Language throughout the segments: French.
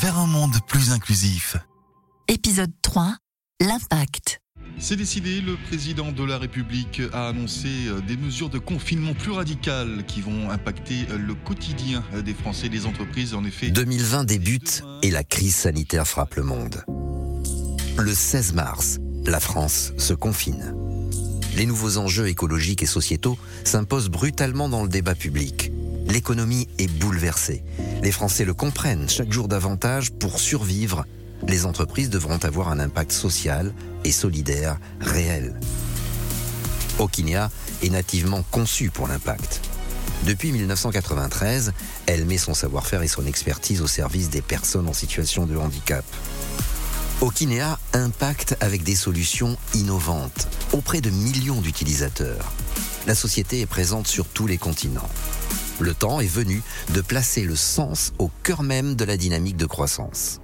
Vers un monde plus inclusif. Épisode 3, l'impact. C'est décidé, le président de la République a annoncé euh, des mesures de confinement plus radicales qui vont impacter euh, le quotidien des Français et des entreprises. En effet, 2020 débute et la crise sanitaire frappe le monde. Le 16 mars, la France se confine. Les nouveaux enjeux écologiques et sociétaux s'imposent brutalement dans le débat public. L'économie est bouleversée. Les Français le comprennent chaque jour davantage. Pour survivre, les entreprises devront avoir un impact social et solidaire réel. Okinéa est nativement conçue pour l'impact. Depuis 1993, elle met son savoir-faire et son expertise au service des personnes en situation de handicap. Okinéa impacte avec des solutions innovantes auprès de millions d'utilisateurs. La société est présente sur tous les continents. Le temps est venu de placer le sens au cœur même de la dynamique de croissance.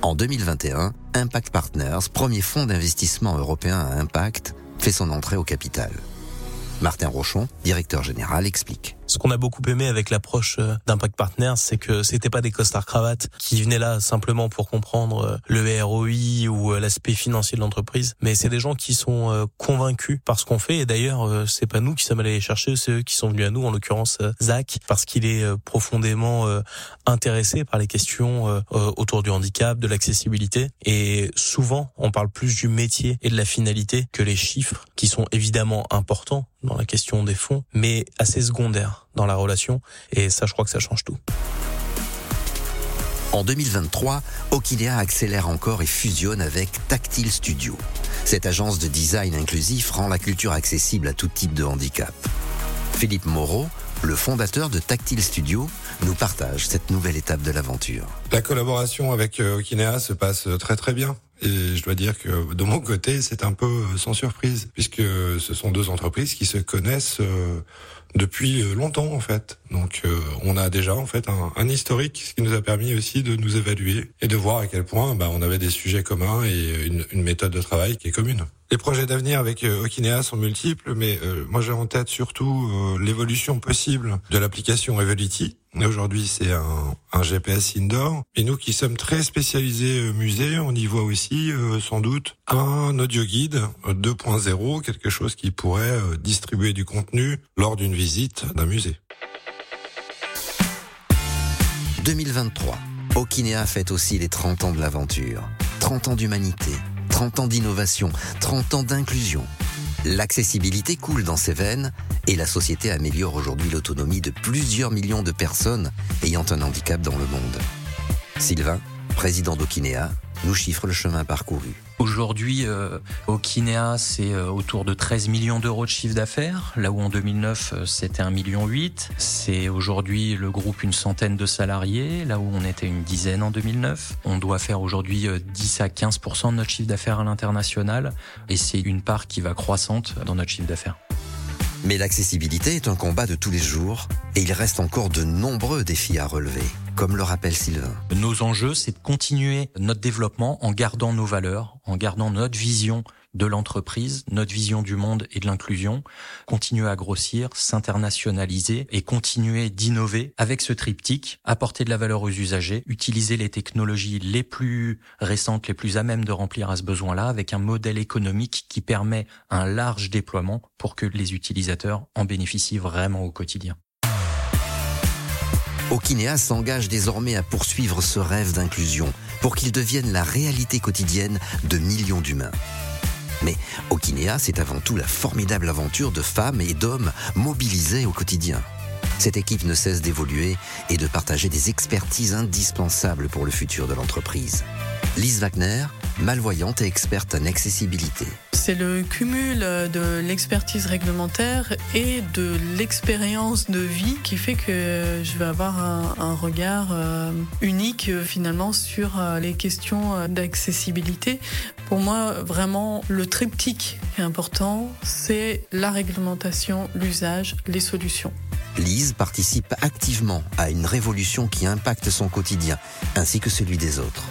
En 2021, Impact Partners, premier fonds d'investissement européen à impact, fait son entrée au capital. Martin Rochon, directeur général, explique. Ce qu'on a beaucoup aimé avec l'approche euh, d'Impact Partners, c'est que c'était pas des costards cravates qui venaient là simplement pour comprendre euh, le ROI ou euh, l'aspect financier de l'entreprise, mais c'est des gens qui sont convaincus par ce qu'on fait. Et d'ailleurs, c'est pas nous qui sommes allés les chercher, c'est eux qui sont venus à nous, en l'occurrence Zach, parce qu'il est profondément intéressé par les questions autour du handicap, de l'accessibilité. Et souvent, on parle plus du métier et de la finalité que les chiffres, qui sont évidemment importants dans la question des fonds, mais assez secondaires dans la relation. Et ça, je crois que ça change tout. En 2023, Okinéa accélère encore et fusionne avec Tactile Studio. Cette agence de design inclusif rend la culture accessible à tout type de handicap. Philippe Moreau, le fondateur de Tactile Studio, nous partage cette nouvelle étape de l'aventure. La collaboration avec euh, Okinéa se passe très très bien. Et je dois dire que de mon côté, c'est un peu euh, sans surprise, puisque ce sont deux entreprises qui se connaissent euh, depuis euh, longtemps en fait. Donc on a déjà en fait un, historique, ce qui nous a permis aussi de nous évaluer et de voir à quel point bah, on avait des sujets communs et une, une méthode de travail qui est commune. Les projets d'avenir avec Okinea sont multiples, mais euh, moi j'ai en tête surtout l'évolution possible de l'application Evolity. Aujourd'hui, c'est un, GPS indoor. Et nous qui sommes très spécialisés musée, on y voit aussi sans doute un audio guide 2.0, quelque chose qui pourrait distribuer du contenu lors d'une visite d'un musée. 2023. Okinea fête aussi les 30 ans de l'aventure. 30 ans d'humanité 30 ans d'innovation, 30 ans d'inclusion. L'accessibilité coule dans ses veines et la société améliore aujourd'hui l'autonomie de plusieurs millions de personnes ayant un handicap dans le monde. Sylvain, président d'Okinéa, nous chiffre le chemin parcouru. Aujourd'hui, euh, au Kinéa, c'est euh, autour de 13 millions d'euros de chiffre d'affaires, là où en 2009, euh, c'était 1,8 million. C'est aujourd'hui le groupe une centaine de salariés, là où on était une dizaine en 2009. On doit faire aujourd'hui 10 à 15% de notre chiffre d'affaires à l'international, et c'est une part qui va croissante dans notre chiffre d'affaires. Mais l'accessibilité est un combat de tous les jours et il reste encore de nombreux défis à relever, comme le rappelle Sylvain. Nos enjeux, c'est de continuer notre développement en gardant nos valeurs, en gardant notre vision de l'entreprise, notre vision du monde et de l'inclusion, continuer à grossir, s'internationaliser et continuer d'innover avec ce triptyque, apporter de la valeur aux usagers, utiliser les technologies les plus récentes, les plus à même de remplir à ce besoin-là, avec un modèle économique qui permet un large déploiement pour que les utilisateurs en bénéficient vraiment au quotidien. Okinéa s'engage désormais à poursuivre ce rêve d'inclusion pour qu'il devienne la réalité quotidienne de millions d'humains. Mais Okinéa, c'est avant tout la formidable aventure de femmes et d'hommes mobilisés au quotidien. Cette équipe ne cesse d'évoluer et de partager des expertises indispensables pour le futur de l'entreprise. Lise Wagner, malvoyante et experte en accessibilité. C'est le cumul de l'expertise réglementaire et de l'expérience de vie qui fait que je vais avoir un, regard euh, unique euh, finalement sur euh, les questions d'accessibilité. Pour moi, vraiment, le triptyque est important, c'est la réglementation, l'usage, les solutions. Lise participe activement à une révolution qui impacte son quotidien ainsi que celui des autres.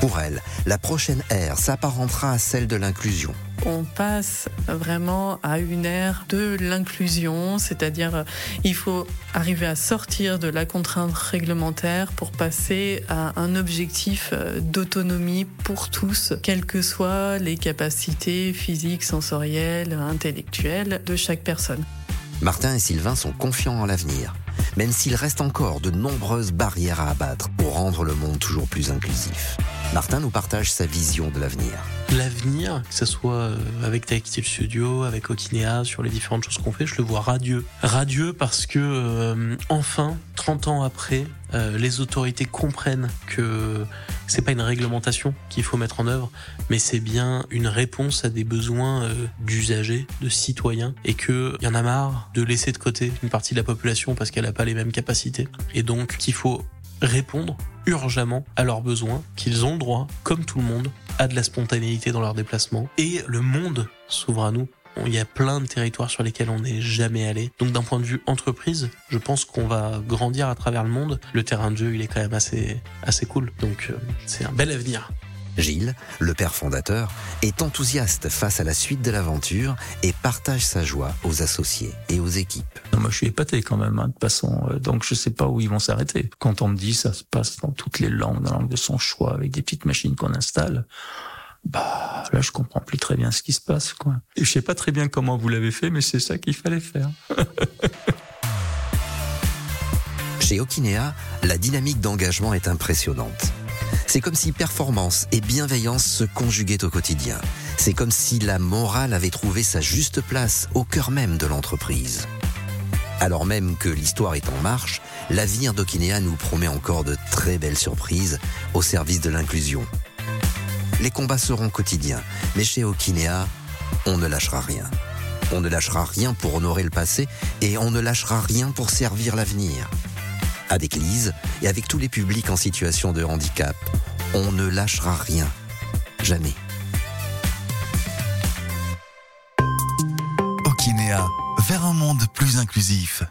Pour elle, la prochaine ère s'apparentera à celle de l'inclusion. On passe vraiment à une ère de l'inclusion, c'est-à-dire il faut arriver à sortir de la contrainte réglementaire pour passer à un objectif d'autonomie pour tous, quelles que soient les capacités physiques, sensorielles, intellectuelles de chaque personne. Martin et Sylvain sont confiants en l'avenir, même s'il reste encore de nombreuses barrières à abattre pour rendre le monde toujours plus inclusif. Martin nous partage sa vision de l'avenir. L'avenir, que ce soit euh, avec Textile Studio, avec Okinea, sur les différentes choses qu'on fait, je le vois radieux. Radieux parce que, euh, enfin, 30 ans après, euh, les autorités comprennent que c'est pas une réglementation qu'il faut mettre en œuvre, mais c'est bien une réponse à des besoins d'usagers, de citoyens, et qu'il y en a marre de laisser de côté une partie de la population parce qu'elle n'a pas les mêmes capacités. Et donc qu'il faut répondre urgemment à leurs besoins, qu'ils ont le droit, comme tout le monde, à de la spontanéité dans leurs déplacements. Et le monde s'ouvre à nous. Il y a plein de territoires sur lesquels on n'est jamais allé. Donc d'un point de vue entreprise, je pense qu'on va grandir à travers le monde. Le terrain de jeu, il est quand même assez, assez cool. Donc euh, c'est un bel avenir. Gilles, le père fondateur, est enthousiaste face à la suite de l'aventure et partage sa joie aux associés et aux équipes. moi, je suis épaté quand même, hein, de façon. Euh, donc, je sais pas où ils vont s'arrêter. Quand on me dit ça se passe dans toutes les langues, dans la langue de son choix, avec des petites machines qu'on installe. Bah, là, je comprends plus très bien ce qui se passe, quoi. Et je sais pas très bien comment vous l'avez fait, mais c'est ça qu'il fallait faire. Chez Okinea, la dynamique d'engagement est impressionnante. C'est comme si performance et bienveillance se conjuguaient au quotidien. C'est comme si la morale avait trouvé sa juste place au cœur même de l'entreprise. Alors même que l'histoire est en marche, l'avenir d'Okinea nous promet encore de très belles surprises au service de l'inclusion. Les combats seront quotidiens, mais chez Okinea, on ne lâchera rien. On ne lâchera rien pour honorer le passé et on ne lâchera rien pour servir l'avenir avec Lise et avec tous les publics en situation de handicap. On ne lâchera rien. Jamais. Okinea, vers un monde plus inclusif.